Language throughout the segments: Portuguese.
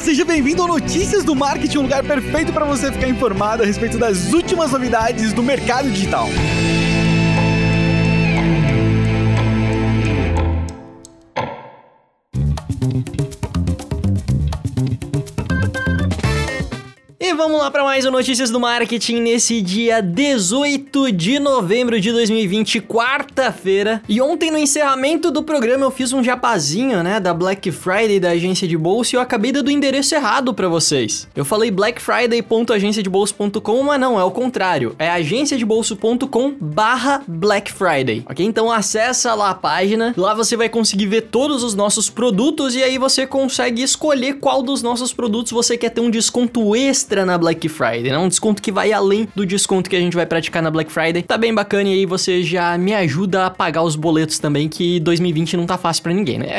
seja bem-vindo ao Notícias do Marketing, um lugar perfeito para você ficar informado a respeito das últimas novidades do mercado digital. E vamos lá para mais um Notícias do Marketing nesse dia 18 de novembro de 2020, quarta-feira. E ontem no encerramento do programa eu fiz um japazinho, né, da Black Friday da agência de bolsa e eu acabei dando o endereço errado para vocês. Eu falei blackfriday.agenciadebolso.com, mas não, é o contrário. É agenciadebolso.com barra Black Friday, ok? Então acessa lá a página, lá você vai conseguir ver todos os nossos produtos e aí você consegue escolher qual dos nossos produtos você quer ter um desconto extra na Black Friday, né? Um desconto que vai além do desconto que a gente vai praticar na Black Friday. Tá bem bacana e aí você já me ajuda a pagar os boletos também, que 2020 não tá fácil para ninguém, né?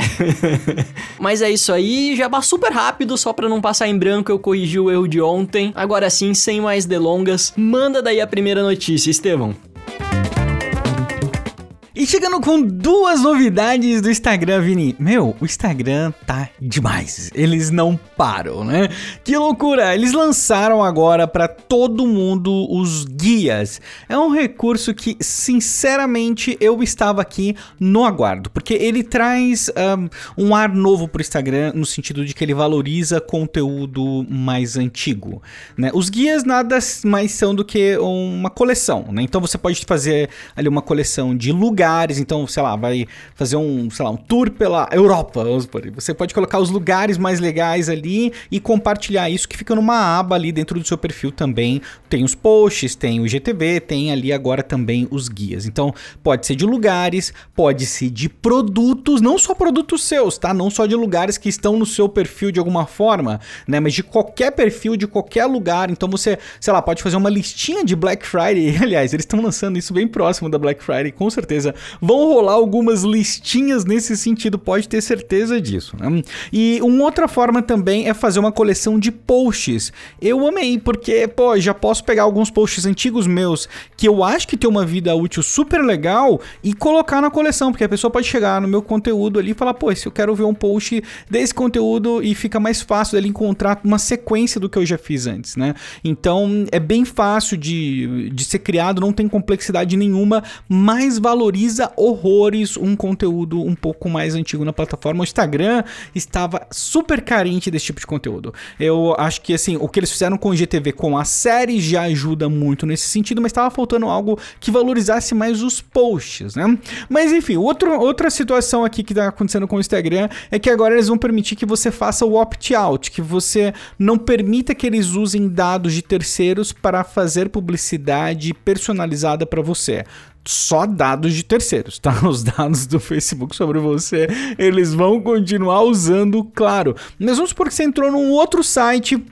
Mas é isso aí, já vai super rápido, só para não passar em branco, eu corrigi o erro de ontem. Agora sim, sem mais delongas, manda daí a primeira notícia, Estevão. E chegando com duas novidades do Instagram, Vini. Meu, o Instagram tá demais. Eles não param, né? Que loucura! Eles lançaram agora para todo mundo os guias. É um recurso que, sinceramente, eu estava aqui no aguardo, porque ele traz um, um ar novo pro Instagram no sentido de que ele valoriza conteúdo mais antigo, né? Os guias nada mais são do que uma coleção, né? Então você pode fazer ali uma coleção de lugares lugares, então, sei lá, vai fazer um, sei lá, um tour pela Europa. Você pode colocar os lugares mais legais ali e compartilhar isso que fica numa aba ali dentro do seu perfil também. Tem os posts, tem o GTV, tem ali agora também os guias. Então, pode ser de lugares, pode ser de produtos, não só produtos seus, tá? Não só de lugares que estão no seu perfil de alguma forma, né? Mas de qualquer perfil, de qualquer lugar. Então você, sei lá, pode fazer uma listinha de Black Friday. Aliás, eles estão lançando isso bem próximo da Black Friday, com certeza vão rolar algumas listinhas nesse sentido, pode ter certeza disso. Né? E uma outra forma também é fazer uma coleção de posts. Eu amei, porque, pô, já posso pegar alguns posts antigos meus que eu acho que tem uma vida útil super legal e colocar na coleção, porque a pessoa pode chegar no meu conteúdo ali e falar, pô, se eu quero ver um post desse conteúdo e fica mais fácil dele encontrar uma sequência do que eu já fiz antes, né? Então é bem fácil de, de ser criado, não tem complexidade nenhuma, mas valoriza valoriza horrores um conteúdo um pouco mais antigo na plataforma. O Instagram estava super carente desse tipo de conteúdo. Eu acho que assim, o que eles fizeram com o GTV, com a série, já ajuda muito nesse sentido, mas estava faltando algo que valorizasse mais os posts, né? Mas enfim, outro, outra situação aqui que está acontecendo com o Instagram é que agora eles vão permitir que você faça o opt-out, que você não permita que eles usem dados de terceiros para fazer publicidade personalizada para você só dados de terceiros, tá? Os dados do Facebook sobre você, eles vão continuar usando, claro. Mas vamos supor que você entrou num outro site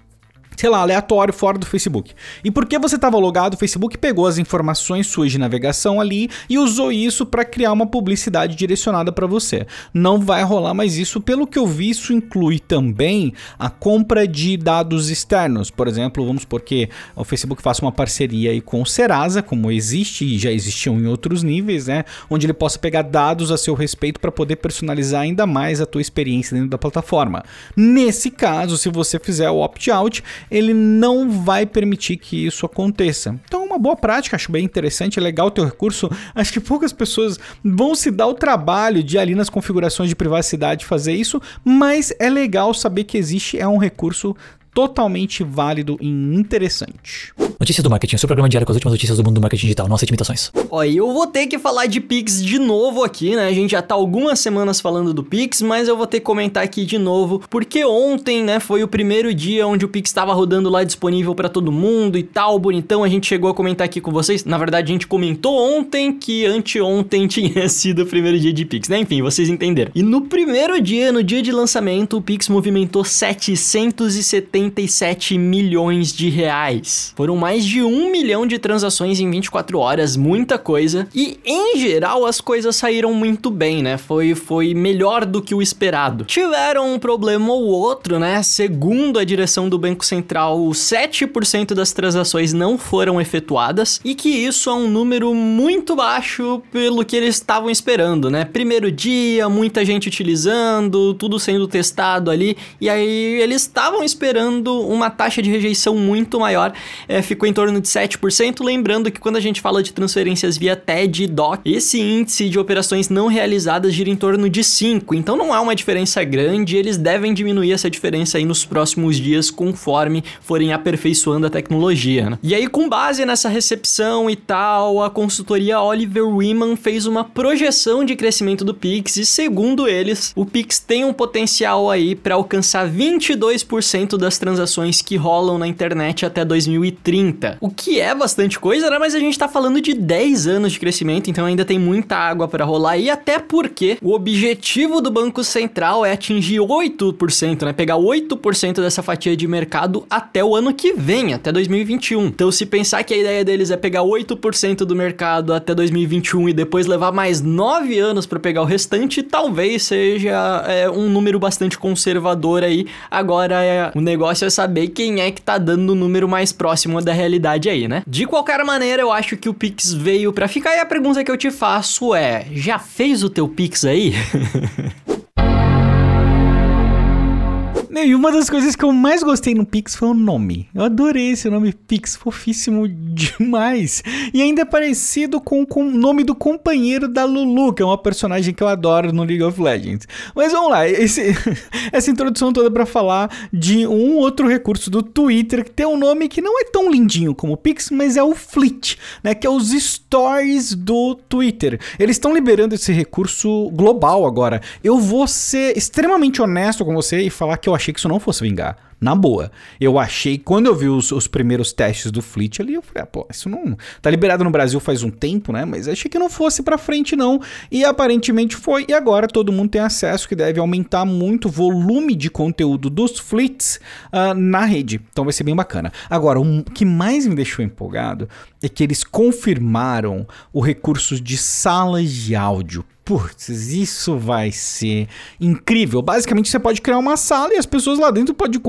sei lá, aleatório fora do Facebook. E porque você estava logado, o Facebook pegou as informações suas de navegação ali e usou isso para criar uma publicidade direcionada para você. Não vai rolar mais isso, pelo que eu vi, isso inclui também a compra de dados externos. Por exemplo, vamos supor que o Facebook faça uma parceria aí com o Serasa, como existe e já existiam em outros níveis, né, onde ele possa pegar dados a seu respeito para poder personalizar ainda mais a tua experiência dentro da plataforma. Nesse caso, se você fizer o opt-out, ele não vai permitir que isso aconteça. Então, uma boa prática, acho bem interessante, é legal o teu recurso. Acho que poucas pessoas vão se dar o trabalho de ali nas configurações de privacidade fazer isso, mas é legal saber que existe, é um recurso totalmente válido e interessante. Notícias do Marketing, seu programa diário com as últimas notícias do mundo do marketing digital. Nossas imitações. Ó, e eu vou ter que falar de Pix de novo aqui, né? A gente já tá algumas semanas falando do Pix, mas eu vou ter que comentar aqui de novo, porque ontem, né, foi o primeiro dia onde o Pix estava rodando lá disponível para todo mundo e tal, bonitão. A gente chegou a comentar aqui com vocês. Na verdade, a gente comentou ontem que anteontem tinha sido o primeiro dia de Pix, né? Enfim, vocês entenderam. E no primeiro dia, no dia de lançamento, o Pix movimentou 770 137 milhões de reais. Foram mais de um milhão de transações em 24 horas, muita coisa. E em geral as coisas saíram muito bem, né? Foi, foi melhor do que o esperado. Tiveram um problema ou outro, né? Segundo a direção do Banco Central, 7% das transações não foram efetuadas e que isso é um número muito baixo pelo que eles estavam esperando, né? Primeiro dia, muita gente utilizando, tudo sendo testado ali, e aí eles estavam esperando uma taxa de rejeição muito maior, é, ficou em torno de 7%. Lembrando que quando a gente fala de transferências via TED e DOC, esse índice de operações não realizadas gira em torno de 5%, então não há uma diferença grande, eles devem diminuir essa diferença aí nos próximos dias conforme forem aperfeiçoando a tecnologia. Né? E aí, com base nessa recepção e tal, a consultoria Oliver Wyman fez uma projeção de crescimento do Pix e, segundo eles, o Pix tem um potencial aí para alcançar 22% das transações que rolam na internet até 2030. O que é bastante coisa, né? Mas a gente tá falando de 10 anos de crescimento, então ainda tem muita água para rolar e até porque o objetivo do Banco Central é atingir 8%, né? Pegar 8% dessa fatia de mercado até o ano que vem, até 2021. Então, se pensar que a ideia deles é pegar 8% do mercado até 2021 e depois levar mais 9 anos para pegar o restante, talvez seja é, um número bastante conservador aí. Agora, é, o negócio é saber quem é que tá dando o número mais próximo da realidade aí, né? De qualquer maneira, eu acho que o Pix veio para ficar e a pergunta que eu te faço é: já fez o teu Pix aí? E uma das coisas que eu mais gostei no Pix foi o nome. Eu adorei esse nome Pix, fofíssimo demais. E ainda é parecido com, com o nome do companheiro da Lulu, que é uma personagem que eu adoro no League of Legends. Mas vamos lá, esse, essa introdução toda para falar de um outro recurso do Twitter que tem um nome que não é tão lindinho como o Pix, mas é o Fleet, né? Que é os stories do Twitter. Eles estão liberando esse recurso global agora. Eu vou ser extremamente honesto com você e falar que eu achei que isso não fosse vingar. Na boa. Eu achei, quando eu vi os, os primeiros testes do Fleet ali, eu falei, ah, pô, isso não. Tá liberado no Brasil faz um tempo, né? Mas achei que não fosse pra frente, não. E aparentemente foi. E agora todo mundo tem acesso, que deve aumentar muito o volume de conteúdo dos Fleets uh, na rede. Então vai ser bem bacana. Agora, o que mais me deixou empolgado é que eles confirmaram o recurso de salas de áudio putz, isso vai ser incrível. Basicamente, você pode criar uma sala e as pessoas lá dentro podem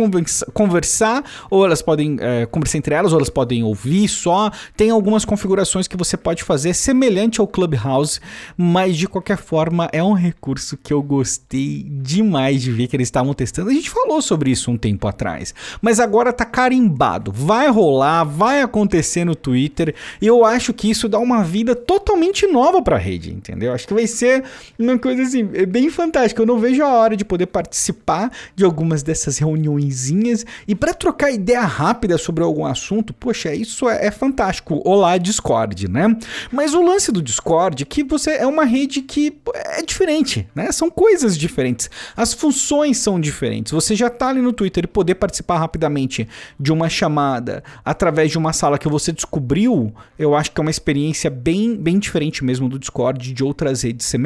conversar, ou elas podem é, conversar entre elas, ou elas podem ouvir só. Tem algumas configurações que você pode fazer semelhante ao Clubhouse, mas de qualquer forma é um recurso que eu gostei demais de ver que eles estavam testando. A gente falou sobre isso um tempo atrás, mas agora tá carimbado. Vai rolar, vai acontecer no Twitter, e eu acho que isso dá uma vida totalmente nova para a rede, entendeu? Acho que vai ser é uma coisa assim, é bem fantástica. Eu não vejo a hora de poder participar de algumas dessas reuniõezinhas e para trocar ideia rápida sobre algum assunto, poxa, isso é, é, fantástico. Olá, Discord, né? Mas o lance do Discord é que você é uma rede que é diferente, né? São coisas diferentes. As funções são diferentes. Você já tá ali no Twitter e poder participar rapidamente de uma chamada através de uma sala que você descobriu, eu acho que é uma experiência bem, bem diferente mesmo do Discord de outras redes semelhantes,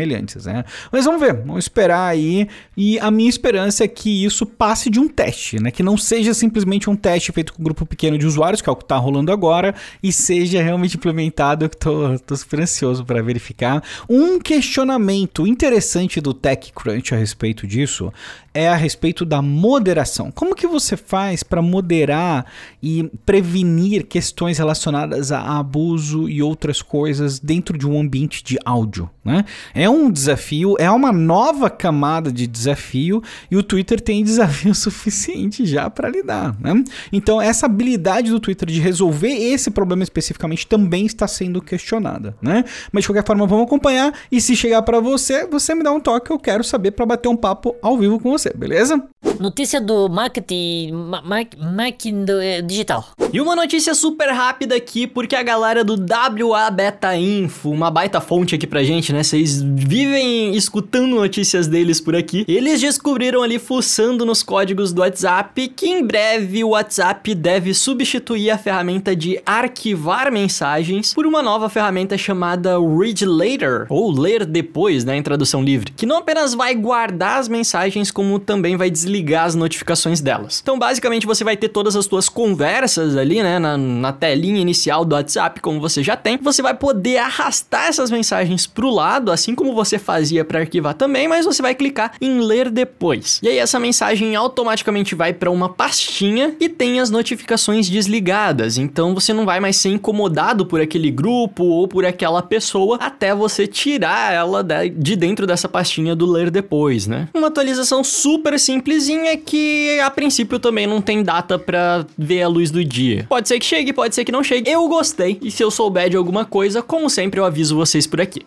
né? Mas vamos ver, vamos esperar aí. E a minha esperança é que isso passe de um teste, né? Que não seja simplesmente um teste feito com um grupo pequeno de usuários, que é o que está rolando agora, e seja realmente implementado. Eu tô, tô super ansioso para verificar. Um questionamento interessante do TechCrunch a respeito disso é a respeito da moderação. Como que você faz para moderar e prevenir questões relacionadas a abuso e outras coisas dentro de um ambiente de áudio, né? É um desafio, é uma nova camada de desafio e o Twitter tem desafio suficiente já para lidar, né? Então essa habilidade do Twitter de resolver esse problema especificamente também está sendo questionada, né? Mas de qualquer forma vamos acompanhar e se chegar para você, você me dá um toque, eu quero saber para bater um papo ao vivo com você beleza? Notícia do marketing, ma marketing é, digital. E uma notícia super rápida aqui, porque a galera do WA Beta Info, uma baita fonte aqui pra gente, né? Vocês vivem escutando notícias deles por aqui. Eles descobriram ali, fuçando nos códigos do WhatsApp, que em breve o WhatsApp deve substituir a ferramenta de arquivar mensagens por uma nova ferramenta chamada Read Later, ou Ler Depois, né? Em tradução livre, que não apenas vai guardar as mensagens como também vai desligar as notificações delas. Então, basicamente, você vai ter todas as suas conversas ali, né, na, na telinha inicial do WhatsApp, como você já tem. Você vai poder arrastar essas mensagens pro lado, assim como você fazia para arquivar também, mas você vai clicar em ler depois. E aí essa mensagem automaticamente vai para uma pastinha e tem as notificações desligadas. Então você não vai mais ser incomodado por aquele grupo ou por aquela pessoa até você tirar ela de dentro dessa pastinha do ler depois, né? Uma atualização super simplesinha que a princípio também não tem data para ver a luz do dia. Pode ser que chegue, pode ser que não chegue. Eu gostei e se eu souber de alguma coisa, como sempre eu aviso vocês por aqui.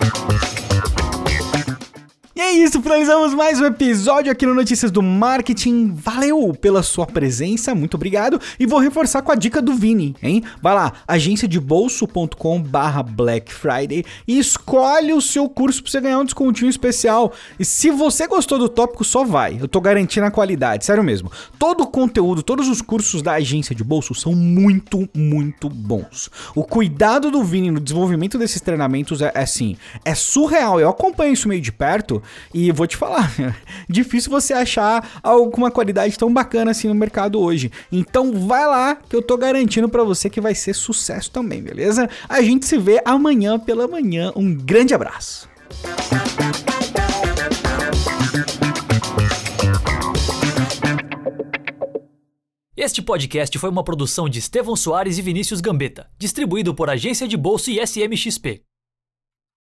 Thank you. E é isso, finalizamos mais um episódio aqui no Notícias do Marketing. Valeu pela sua presença, muito obrigado. E vou reforçar com a dica do Vini, hein? Vai lá, agenciadebolso.com barra Black Friday e escolhe o seu curso para você ganhar um descontinho especial. E se você gostou do tópico, só vai. Eu tô garantindo a qualidade, sério mesmo. Todo o conteúdo, todos os cursos da agência de bolso são muito, muito bons. O cuidado do Vini no desenvolvimento desses treinamentos é, é assim, é surreal. Eu acompanho isso meio de perto e vou te falar, difícil você achar alguma qualidade tão bacana assim no mercado hoje. Então vai lá que eu tô garantindo para você que vai ser sucesso também, beleza? A gente se vê amanhã pela manhã. Um grande abraço. Este podcast foi uma produção de Estevão Soares e Vinícius Gambetta, distribuído por Agência de Bolso e SMXP.